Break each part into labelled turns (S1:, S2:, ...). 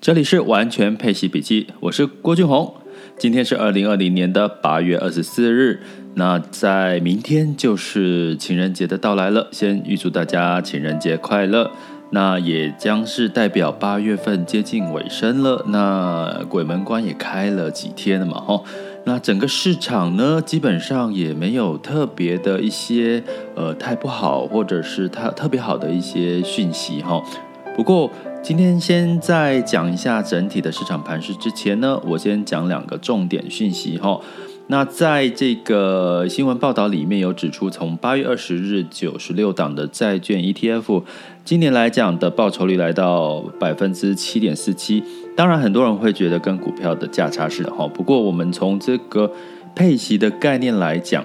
S1: 这里是完全配息笔记，我是郭俊宏。今天是二零二零年的八月二十四日，那在明天就是情人节的到来了，先预祝大家情人节快乐。那也将是代表八月份接近尾声了，那鬼门关也开了几天了嘛，吼。那整个市场呢，基本上也没有特别的一些呃太不好，或者是它特别好的一些讯息，哈。不过，今天先在讲一下整体的市场盘势之前呢，我先讲两个重点讯息哈。那在这个新闻报道里面有指出，从八月二十日九十六档的债券 ETF，今年来讲的报酬率来到百分之七点四七。当然，很多人会觉得跟股票的价差是的哈。不过，我们从这个配息的概念来讲。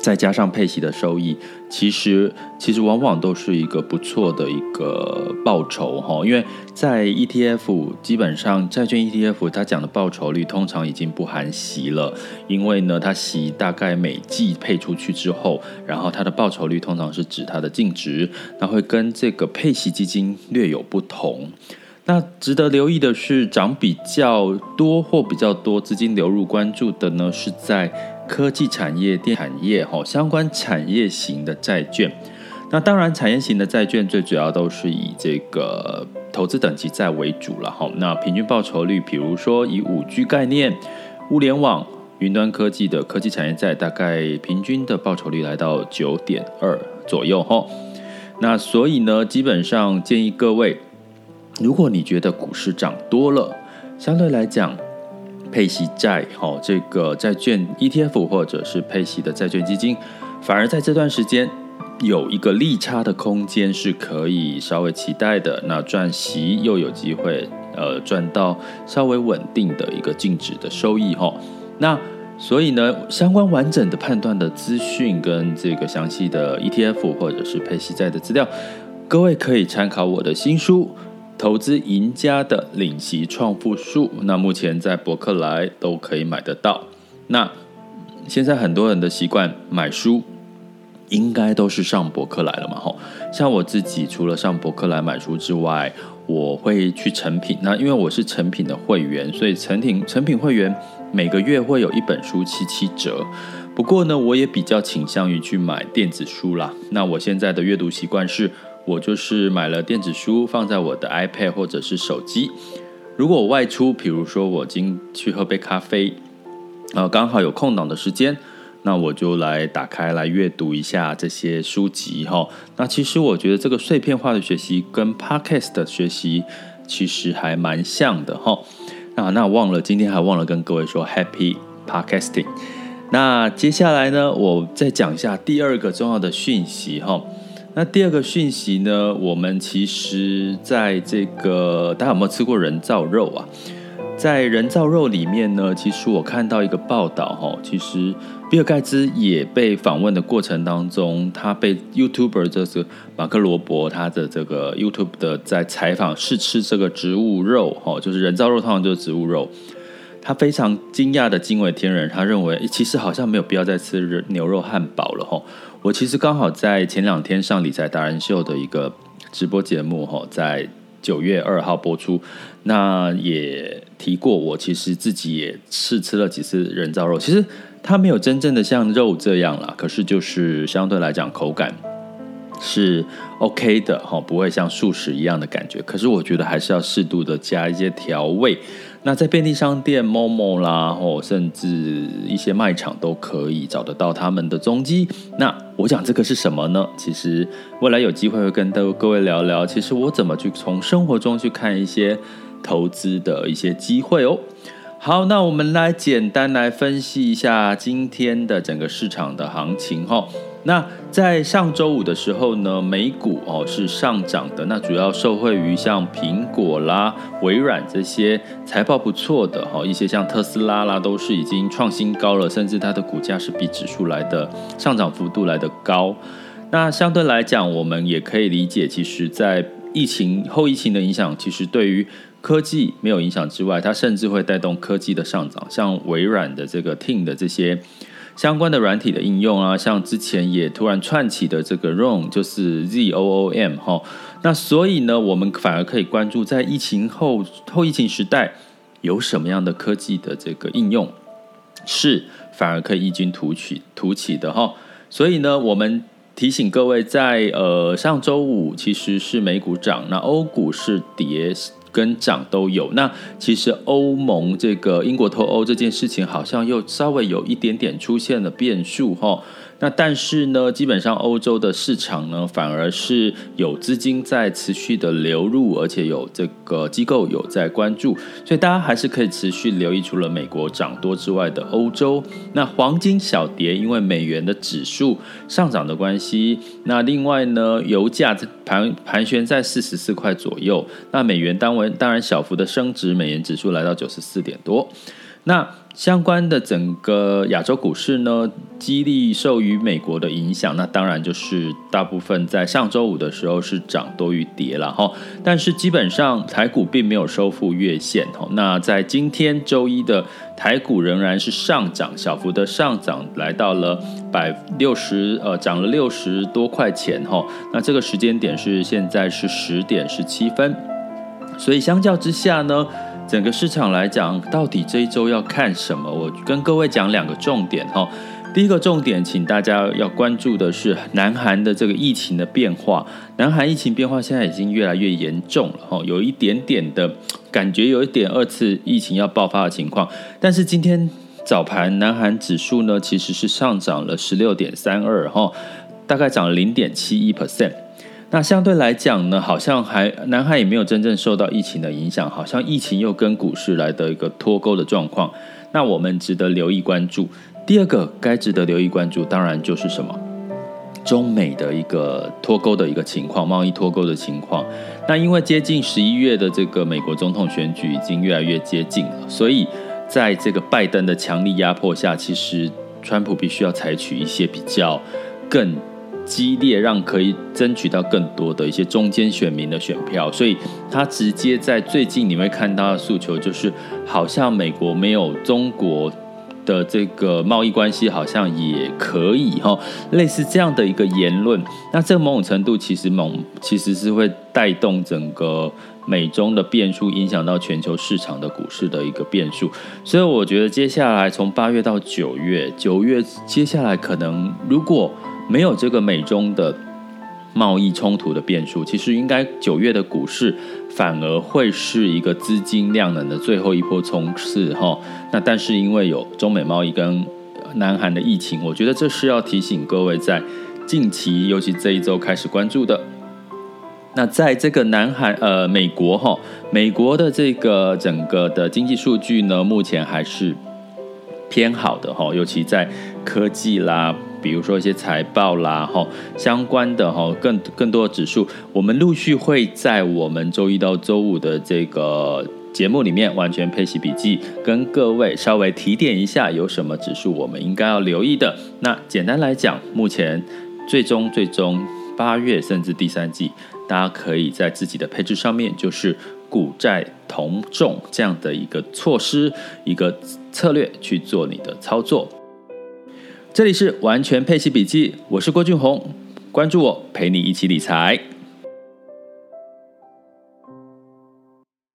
S1: 再加上配息的收益，其实其实往往都是一个不错的一个报酬哈，因为在 ETF 基本上债券 ETF 它讲的报酬率通常已经不含息了，因为呢它息大概每季配出去之后，然后它的报酬率通常是指它的净值，那会跟这个配息基金略有不同。那值得留意的是，涨比较多或比较多资金流入关注的呢，是在科技产业、电产业哈相关产业型的债券。那当然，产业型的债券最主要都是以这个投资等级债为主了哈。那平均报酬率，比如说以五 G 概念、物联网、云端科技的科技产业债，大概平均的报酬率来到九点二左右哈。那所以呢，基本上建议各位。如果你觉得股市涨多了，相对来讲，配息债、好这个债券 ETF 或者是配息的债券基金，反而在这段时间有一个利差的空间是可以稍微期待的。那赚息又有机会，呃，赚到稍微稳定的一个净值的收益哈。那所以呢，相关完整的判断的资讯跟这个详细的 ETF 或者是配息债的资料，各位可以参考我的新书。投资赢家的领息创富术，那目前在博客来都可以买得到。那现在很多人的习惯买书，应该都是上博客来了嘛？吼，像我自己除了上博客来买书之外，我会去成品。那因为我是成品的会员，所以成品成品会员每个月会有一本书七七折。不过呢，我也比较倾向于去买电子书啦。那我现在的阅读习惯是。我就是买了电子书，放在我的 iPad 或者是手机。如果我外出，比如说我今去喝杯咖啡，呃，刚好有空档的时间，那我就来打开来阅读一下这些书籍哈。那其实我觉得这个碎片化的学习跟 Podcast 的学习其实还蛮像的哈。那那忘了今天还忘了跟各位说 Happy Podcasting。那接下来呢，我再讲一下第二个重要的讯息哈。那第二个讯息呢，我们其实在这个大家有没有吃过人造肉啊？在人造肉里面呢，其实我看到一个报道哈，其实比尔盖茨也被访问的过程当中，他被 YouTuber 就是马克罗伯他的这个 YouTube 的在采访试吃这个植物肉哈，就是人造肉通常就是植物肉，他非常惊讶的惊为天人，他认为其实好像没有必要再吃牛肉汉堡了哈。我其实刚好在前两天上理财达人秀的一个直播节目，哈，在九月二号播出。那也提过，我其实自己也试吃了几次人造肉，其实它没有真正的像肉这样啦，可是就是相对来讲口感是 OK 的，哈，不会像素食一样的感觉。可是我觉得还是要适度的加一些调味。那在便利商店、某某啦，或甚至一些卖场都可以找得到他们的踪迹。那我讲这个是什么呢？其实未来有机会会跟各位聊聊，其实我怎么去从生活中去看一些投资的一些机会哦。好，那我们来简单来分析一下今天的整个市场的行情哈。那在上周五的时候呢，美股哦是上涨的，那主要受惠于像苹果啦、微软这些财报不错的哈，一些像特斯拉啦都是已经创新高了，甚至它的股价是比指数来的上涨幅度来的高。那相对来讲，我们也可以理解，其实，在疫情后疫情的影响，其实对于科技没有影响之外，它甚至会带动科技的上涨，像微软的这个 Team 的这些。相关的软体的应用啊，像之前也突然窜起的这个 Zoom，就是 Z O O M 哈。那所以呢，我们反而可以关注在疫情后后疫情时代有什么样的科技的这个应用，是反而可以异军突起突起的哈。所以呢，我们。提醒各位在，在呃上周五其实是美股涨，那欧股是跌跟涨都有。那其实欧盟这个英国脱欧这件事情，好像又稍微有一点点出现了变数哈。那但是呢，基本上欧洲的市场呢，反而是有资金在持续的流入，而且有这个机构有在关注，所以大家还是可以持续留意，除了美国涨多之外的欧洲。那黄金小跌，因为美元的指数上涨的关系。那另外呢，油价盘盘旋在四十四块左右，那美元单位当然小幅的升值，美元指数来到九十四点多。那相关的整个亚洲股市呢，激励受于美国的影响，那当然就是大部分在上周五的时候是涨多于跌了哈。但是基本上台股并没有收复月线哈。那在今天周一的台股仍然是上涨，小幅的上涨来到了百六十呃，涨了六十多块钱哈。那这个时间点是现在是十点十七分，所以相较之下呢。整个市场来讲，到底这一周要看什么？我跟各位讲两个重点哈。第一个重点，请大家要关注的是南韩的这个疫情的变化。南韩疫情变化现在已经越来越严重了哈，有一点点的感觉，有一点二次疫情要爆发的情况。但是今天早盘南韩指数呢，其实是上涨了十六点三二哈，大概涨了零点七一 percent。那相对来讲呢，好像还南海也没有真正受到疫情的影响，好像疫情又跟股市来的一个脱钩的状况。那我们值得留意关注。第二个该值得留意关注，当然就是什么，中美的一个脱钩的一个情况，贸易脱钩的情况。那因为接近十一月的这个美国总统选举已经越来越接近了，所以在这个拜登的强力压迫下，其实川普必须要采取一些比较更。激烈，让可以争取到更多的一些中间选民的选票，所以他直接在最近你会看到的诉求就是，好像美国没有中国的这个贸易关系，好像也可以哈，类似这样的一个言论。那这某种程度其实某其实是会带动整个美中的变数，影响到全球市场的股市的一个变数。所以我觉得接下来从八月到九月，九月接下来可能如果。没有这个美中的贸易冲突的变数，其实应该九月的股市反而会是一个资金量能的最后一波冲刺哈。那但是因为有中美贸易跟南韩的疫情，我觉得这是要提醒各位在近期，尤其这一周开始关注的。那在这个南韩呃美国哈，美国的这个整个的经济数据呢，目前还是偏好的哈，尤其在科技啦。比如说一些财报啦，哈，相关的哈，更更多的指数，我们陆续会在我们周一到周五的这个节目里面完全配息笔记，跟各位稍微提点一下，有什么指数我们应该要留意的。那简单来讲，目前最终最终八月甚至第三季，大家可以在自己的配置上面，就是股债同重这样的一个措施，一个策略去做你的操作。这里是完全配息笔记，我是郭俊宏，关注我，陪你一起理财。